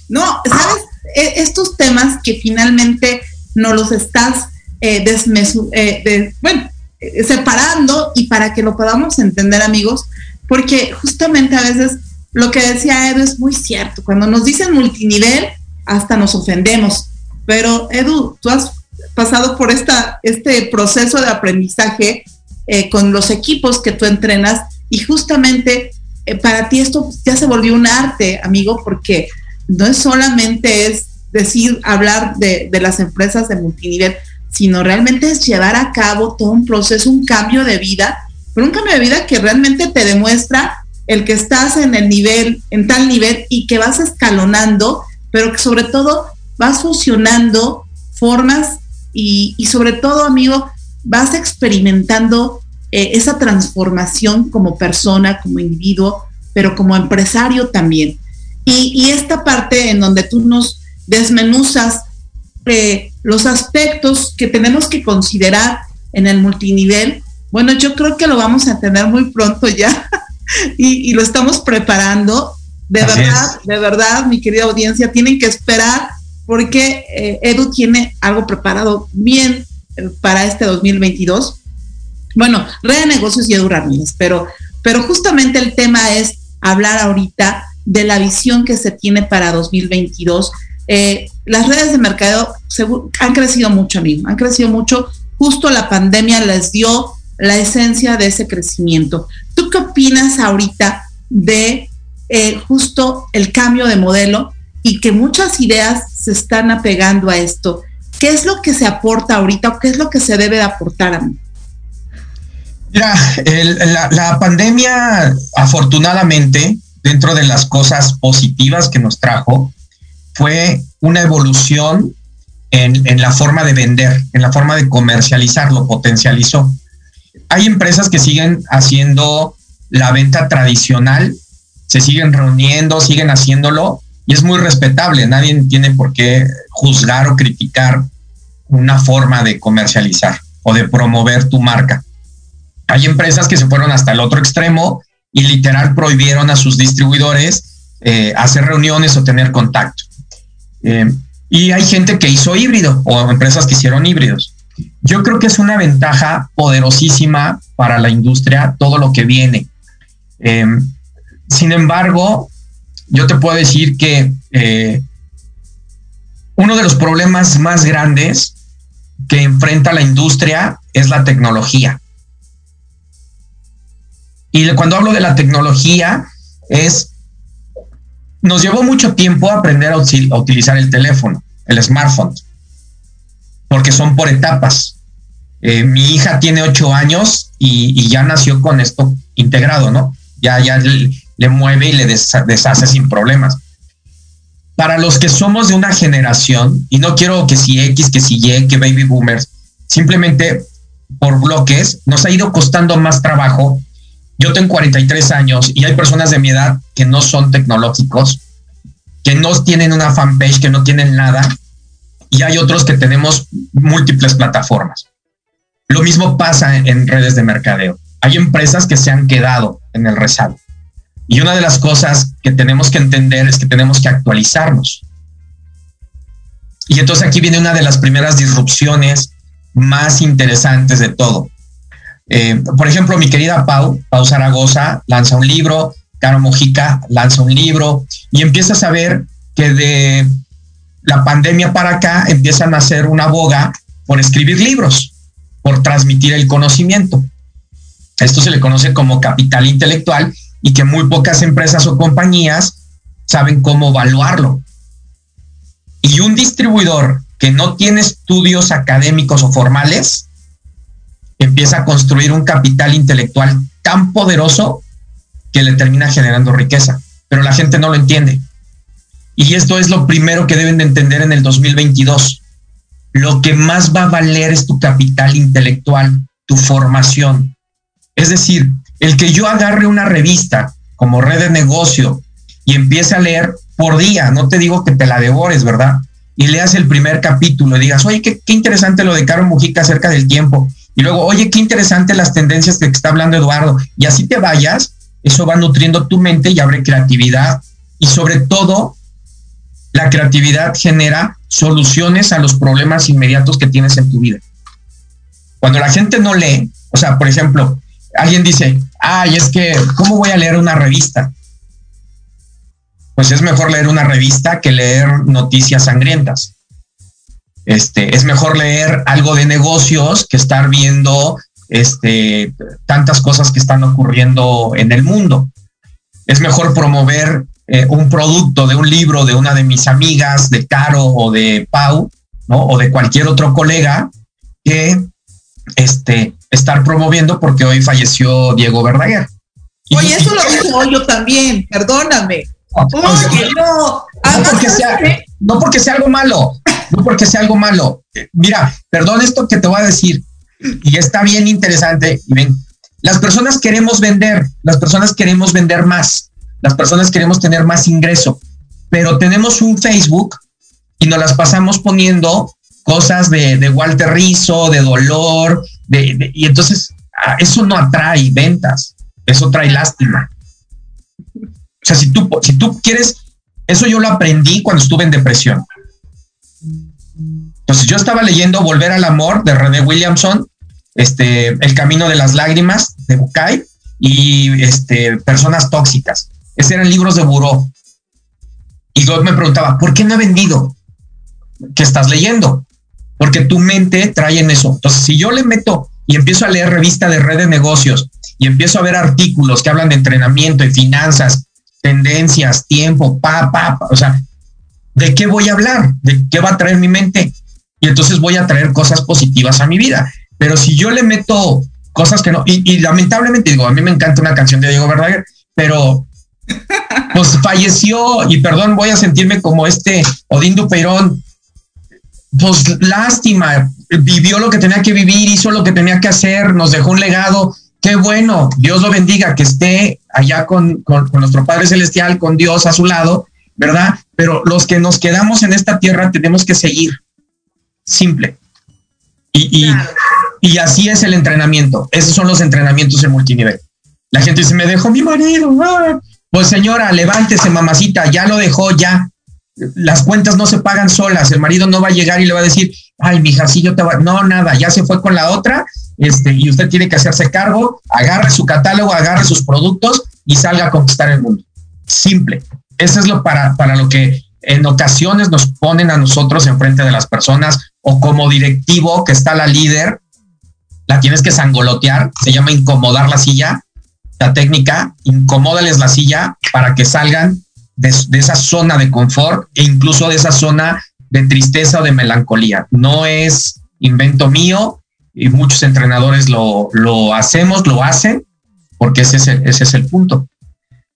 Speaker 1: No, sabes, e, estos temas que finalmente no los estás eh, eh bueno, eh, separando y para que lo podamos entender, amigos, porque justamente a veces lo que decía Edu es muy cierto. Cuando nos dicen multinivel, hasta nos ofendemos. Pero Edu, tú has pasado por esta, este proceso de aprendizaje eh, con los equipos que tú entrenas y justamente eh, para ti esto ya se volvió un arte, amigo, porque no es solamente es decir, hablar de, de las empresas de multinivel, sino realmente es llevar a cabo todo un proceso, un cambio de vida, pero un cambio de vida que realmente te demuestra el que estás en el nivel, en tal nivel y que vas escalonando, pero que sobre todo vas fusionando formas y, sobre todo, amigo, vas experimentando eh, esa transformación como persona, como individuo, pero como empresario también. Y, esta parte en donde tú nos desmenuzas eh, los aspectos que tenemos que considerar en el multinivel, bueno, yo creo que lo vamos a tener muy pronto ya [laughs] y, lo estamos preparando. De verdad, de verdad, mi querida audiencia, tienen que esperar porque eh, Edu tiene algo preparado bien eh, para este 2022. Bueno, Red de Negocios y Edu Ramírez, pero, pero justamente el tema es hablar ahorita de la visión que se tiene para 2022. Eh, las redes de mercadeo han crecido mucho, amigo, han crecido mucho. Justo la pandemia les dio la esencia de ese crecimiento. ¿Tú qué opinas ahorita de justo el cambio de modelo y que muchas ideas se están apegando a esto. ¿Qué es lo que se aporta ahorita o qué es lo que se debe de aportar a mí?
Speaker 9: Mira, la, pandemia, afortunadamente, dentro de las cosas positivas que nos trajo, fue una evolución en, en, la forma de vender, en la forma de comercializar, lo potencializó. Hay empresas que siguen haciendo la venta tradicional, se siguen reuniendo, siguen haciéndolo, y es muy respetable, nadie tiene por qué juzgar o criticar una forma de comercializar o de promover tu marca. Hay empresas que se fueron hasta el otro extremo y literal prohibieron a sus distribuidores eh, hacer reuniones o tener contacto. Eh, y hay gente que hizo híbrido o empresas que hicieron híbridos. Yo creo que es una ventaja poderosísima para la industria todo lo que viene. Em, sin embargo, yo te puedo decir que eh, uno de los problemas más grandes que enfrenta la industria es la tecnología. Y cuando hablo de la tecnología, es, nos llevó mucho tiempo aprender a, utilizar el teléfono, el smartphone, porque son por etapas. Eh, mi hija tiene ocho años y, ya nació con esto integrado, ¿no? Ya, ya le, mueve y le deshace sin problemas. Para los que somos de una generación, y no quiero que si X, que si Y, que baby boomers, simplemente por bloques, nos ha ido costando más trabajo yo tengo 43 años y hay personas de mi edad que no son tecnológicos, que no tienen una fanpage, que no tienen nada, y hay otros que tenemos múltiples plataformas. Lo mismo pasa en redes de mercadeo. Hay empresas que se han quedado en el rezago. Y una de las cosas que tenemos que entender es que tenemos que actualizarnos. Y entonces aquí viene una de las primeras disrupciones más interesantes de todo. Eh, por ejemplo, mi querida Pau, Pau Zaragoza, lanza un libro, Caro Mojica lanza un libro y empiezas a ver que de la pandemia para acá empiezan a hacer una boga por escribir libros, por transmitir el conocimiento. Esto se le conoce como capital intelectual y que muy pocas empresas o compañías saben cómo evaluarlo. Y un distribuidor que no tiene estudios académicos o formales, empieza a construir un capital intelectual tan poderoso que le termina generando riqueza, pero la gente no lo entiende. Y esto es lo primero que deben de entender en el 2022. Lo que más va a valer es tu capital intelectual, tu formación. Es decir, el que yo agarre una revista como red de negocio y empiece a leer por día, no te digo que te la devores, ¿verdad? Y leas el primer capítulo y digas, oye, qué, interesante lo de Caro Mujica acerca del tiempo. Y luego, oye, qué interesante las tendencias de que está hablando Eduardo. Y así te vayas, eso va nutriendo tu mente y abre creatividad. Y sobre todo, la creatividad genera soluciones a los problemas inmediatos que tienes en tu vida. Cuando la gente no lee, o sea, por ejemplo, alguien dice, ay, es que, ¿cómo voy a leer una revista? Pues es mejor leer una revista que leer noticias sangrientas. Este, es mejor leer algo de negocios que estar viendo este, tantas cosas que están ocurriendo en el mundo. Es mejor promover eh, un producto de un libro de una de mis amigas, de Caro o de Pau, ¿no? O de cualquier otro colega que este, estar promoviendo porque hoy falleció Diego Verdaguer.
Speaker 1: Oye, eso lo [laughs] dijo yo también, perdóname. Oye, no.
Speaker 9: porque sea, no porque sea algo malo, no porque sea algo malo. Mira, perdón esto que te voy a decir, y está bien interesante. Y ven, las personas queremos vender, las personas queremos vender más, las personas queremos tener más ingreso, pero tenemos un Facebook y nos las pasamos poniendo cosas de, Walter Rizzo, de dolor, de, y entonces ah, eso no atrae ventas, eso trae lástima. O sea, si tú, si tú quieres, eso yo lo aprendí cuando estuve en depresión. Entonces yo estaba leyendo Volver al Amor de René Williamson, este, El Camino de las Lágrimas de Bucay y este, Personas Tóxicas. Esos eran libros de buró. Y yo me preguntaba, ¿por qué no he vendido? ¿Qué estás leyendo? Porque tu mente trae en eso. Entonces, si yo le meto y empiezo a leer revista de red de negocios y empiezo a ver artículos que hablan de entrenamiento y finanzas, tendencias, tiempo, pa, pa, pa, o sea, ¿de qué voy a hablar? ¿De qué va a traer mi mente? y entonces voy a traer cosas positivas a mi vida. Pero si yo le meto cosas que no, y, lamentablemente digo, a mí me encanta una canción de Diego Verdaguer, pero pues falleció y perdón, voy a sentirme como este Odín Dupeirón, pues lástima, vivió lo que tenía que vivir, hizo lo que tenía que hacer, nos dejó un legado. Qué bueno, Dios lo bendiga, que esté allá con, con nuestro Padre Celestial, con Dios a su lado, ¿verdad? Pero los que nos quedamos en esta tierra tenemos que seguir simple. Y, y, así es el entrenamiento. Esos son los entrenamientos en multinivel. La gente dice, me dejó mi marido. Pues señora, levántese, mamacita, ya lo dejó, ya. las cuentas no se pagan solas, el marido no va a llegar y le va a decir, ay, mija, sí, yo te voy, no, nada, ya se fue con la otra, este, y usted tiene que hacerse cargo, agarre su catálogo, agarre sus productos y salga a conquistar el mundo. Simple. Eso es lo para, para lo que en ocasiones nos ponen a nosotros enfrente de las personas o como directivo que está la líder, la tienes que sangolotear, se llama incomodar la silla, la técnica, incomódales la silla para que salgan de, esa zona de confort e incluso de esa zona de tristeza o de melancolía. No es invento mío y muchos entrenadores lo, lo hacemos, lo hacen, porque ese es el, ese es el punto.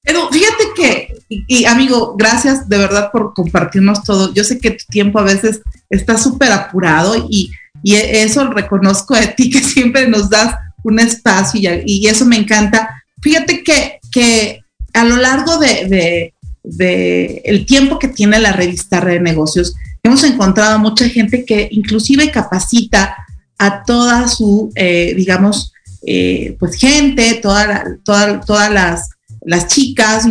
Speaker 1: Edu, fíjate que, y, amigo, gracias de verdad por compartirnos todo. Yo sé que tu tiempo a veces está súper apurado y, y, eso reconozco de ti, que siempre nos das un espacio y, y eso me encanta. Fíjate que, que a lo largo de, de el tiempo que tiene la revista Red de Negocios, hemos encontrado mucha gente que inclusive capacita a toda su, eh, digamos, eh, pues gente, toda todas las, las chicas,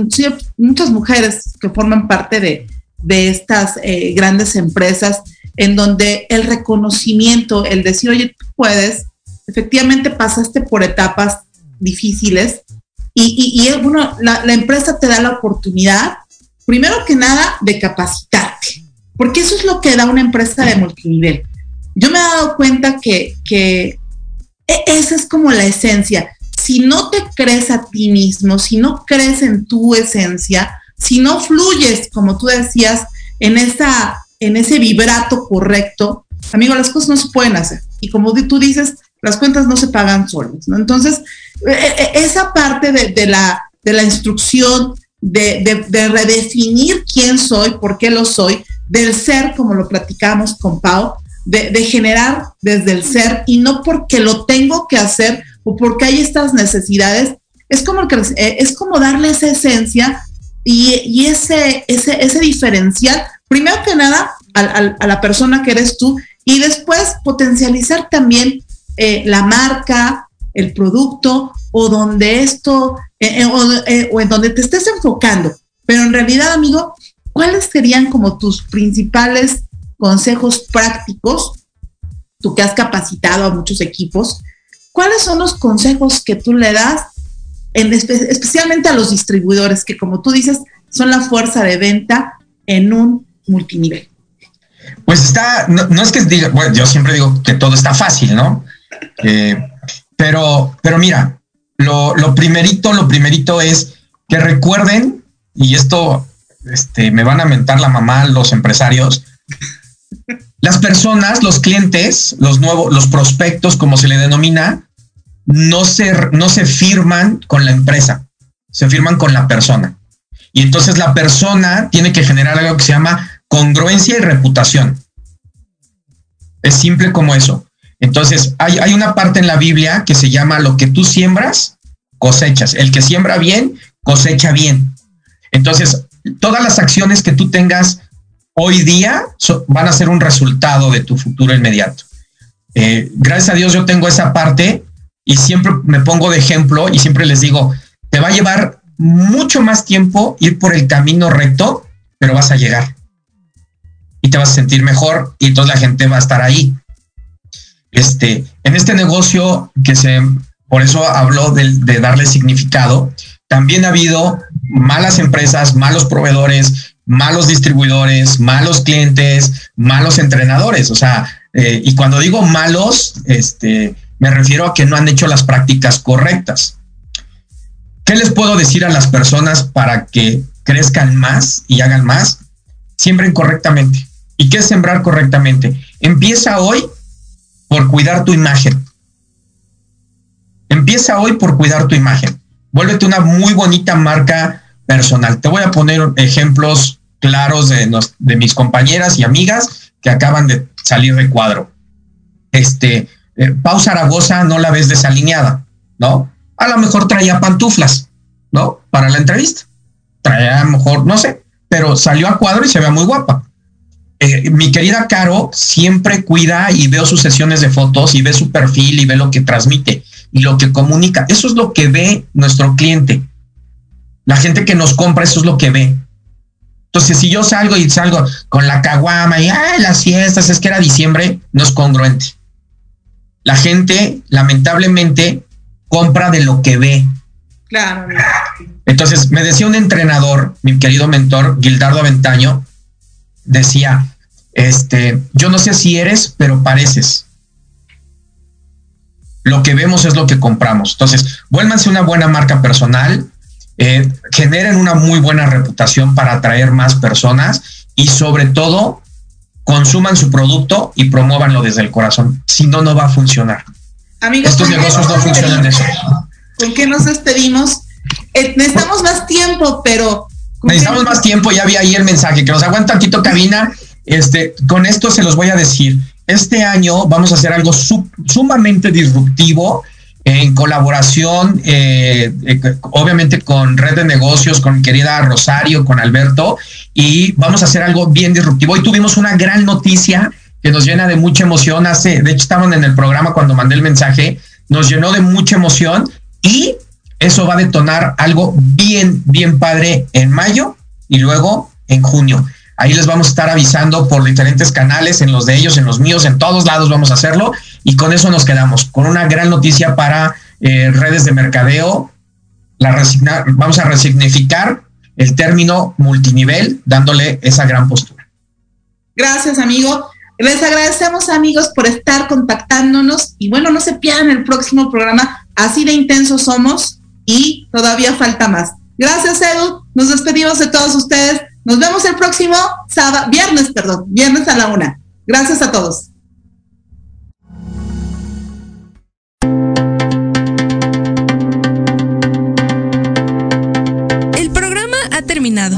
Speaker 1: muchas mujeres que forman parte de, de estas eh, grandes empresas, en donde el reconocimiento, el decir, oye, tú puedes, efectivamente pasaste por etapas difíciles, y, y, bueno, la, la, empresa te da la oportunidad, primero que nada, de capacitarte, porque eso es lo que da una empresa de multinivel. Yo me he dado cuenta que, que e, esa es como la esencia. Si no te crees a ti mismo, si no crees en tu esencia, si no fluyes, como tú decías, en, esa, en ese vibrato correcto, amigo, las cosas no se pueden hacer. Y como tú dices, las cuentas no se pagan solas, ¿no? Entonces, esa parte de, la, de la instrucción, de, redefinir quién soy, por qué lo soy, del ser, como lo platicamos con Pau, de, generar desde el ser y no porque lo tengo que hacer o porque hay estas necesidades, es como, eh, es como darle esa esencia y, ese, ese, ese diferencial, primero que nada, a la persona que eres tú y después potencializar también eh, la marca, el producto o donde esto, eh, eh, o, en donde te estés enfocando. Pero en realidad, amigo, ¿cuáles serían como tus principales consejos prácticos? Tú que has capacitado a muchos equipos, ¿cuáles son los consejos que tú le das, en especialmente a los distribuidores, que como tú dices, son la fuerza de venta en un multinivel?
Speaker 9: Pues está, no, es que diga, bueno, yo siempre digo que todo está fácil, ¿no? Eh, pero, pero mira, lo, primerito, lo primerito es que recuerden, y esto este, me van a mentar la mamá los empresarios, las personas, los clientes, los nuevos, los prospectos, como se le denomina, no se, no se firman con la empresa, se firman con la persona. Y entonces la persona tiene que generar algo que se llama congruencia y reputación. Es simple como eso. Entonces, hay, una parte en la Biblia que se llama lo que tú siembras, cosechas. El que siembra bien, cosecha bien. Entonces, todas las acciones que tú tengas hoy día van a ser un resultado de tu futuro inmediato. Eh, gracias a Dios yo tengo esa parte y siempre me pongo de ejemplo y siempre les digo, te va a llevar mucho más tiempo ir por el camino recto, pero vas a llegar. Y te vas a sentir mejor y toda la gente va a estar ahí. Este, en este negocio que se, por eso habló de, darle significado, también ha habido malas empresas, malos proveedores, malos distribuidores, malos clientes, malos entrenadores. O sea, eh, y cuando digo malos, este, me refiero a que no han hecho las prácticas correctas. ¿Qué les puedo decir a las personas para que crezcan más y hagan más? Siembren correctamente. ¿Y qué es sembrar correctamente? Empieza hoy por cuidar tu imagen. Empieza hoy por cuidar tu imagen. Vuélvete una muy bonita marca personal. Te voy a poner ejemplos claros de, mis compañeras y amigas que acaban de salir de cuadro. Este, eh, Pau Zaragoza no la ves desalineada, ¿no? A lo mejor traía pantuflas, ¿no? Para la entrevista. Traía a lo mejor, no sé, pero salió a cuadro y se ve muy guapa. Eh, mi querida Caro siempre cuida y veo sus sesiones de fotos y ve su perfil y ve lo que transmite y lo que comunica. Eso es lo que ve nuestro cliente. La gente que nos compra, eso es lo que ve. Entonces, si yo salgo y salgo con la caguama y ay, las fiestas, es que era diciembre, no es congruente. La gente, lamentablemente, compra de lo que ve.
Speaker 1: Claro.
Speaker 9: Entonces, me decía un entrenador, mi querido mentor, Gildardo Aventaño, decía, este, yo no sé si eres, pero pareces. Lo que vemos es lo que compramos. Entonces, vuélvanse una buena marca personal, eh, generen una muy buena reputación para atraer más personas y sobre todo consuman su producto y promuévanlo desde el corazón. Si no, no va a funcionar.
Speaker 1: Amigos,
Speaker 9: Estos negocios no funcionan de eso.
Speaker 1: ¿Con qué nos despedimos? Eh, necesitamos más tiempo, pero...
Speaker 9: Necesitamos más tiempo, ya vi ahí el mensaje, que nos aguanta tantito cabina. Este, con esto se los voy a decir. Este año vamos a hacer algo sumamente disruptivo en colaboración, eh, eh, obviamente con Red de Negocios, con querida Rosario, con Alberto, y vamos a hacer algo bien disruptivo. Hoy tuvimos una gran noticia que nos llena de mucha emoción. Hace, de hecho, estaban en el programa cuando mandé el mensaje, nos llenó de mucha emoción y eso va a detonar algo bien, bien padre en mayo y luego en junio. Ahí les vamos a estar avisando por diferentes canales, en los de ellos, en los míos, en todos lados vamos a hacerlo. Y con eso nos quedamos, con una gran noticia para eh, redes de mercadeo. La vamos a resignificar el término multinivel, dándole esa gran postura.
Speaker 1: Gracias, amigo. Les agradecemos, amigos, por estar contactándonos. Y bueno, no se pierdan el próximo programa. Así de intensos somos y todavía falta más. Gracias, Edu. Nos despedimos de todos ustedes. Nos vemos el próximo sábado, viernes, perdón, viernes a la una. Gracias a todos.
Speaker 4: El programa ha terminado.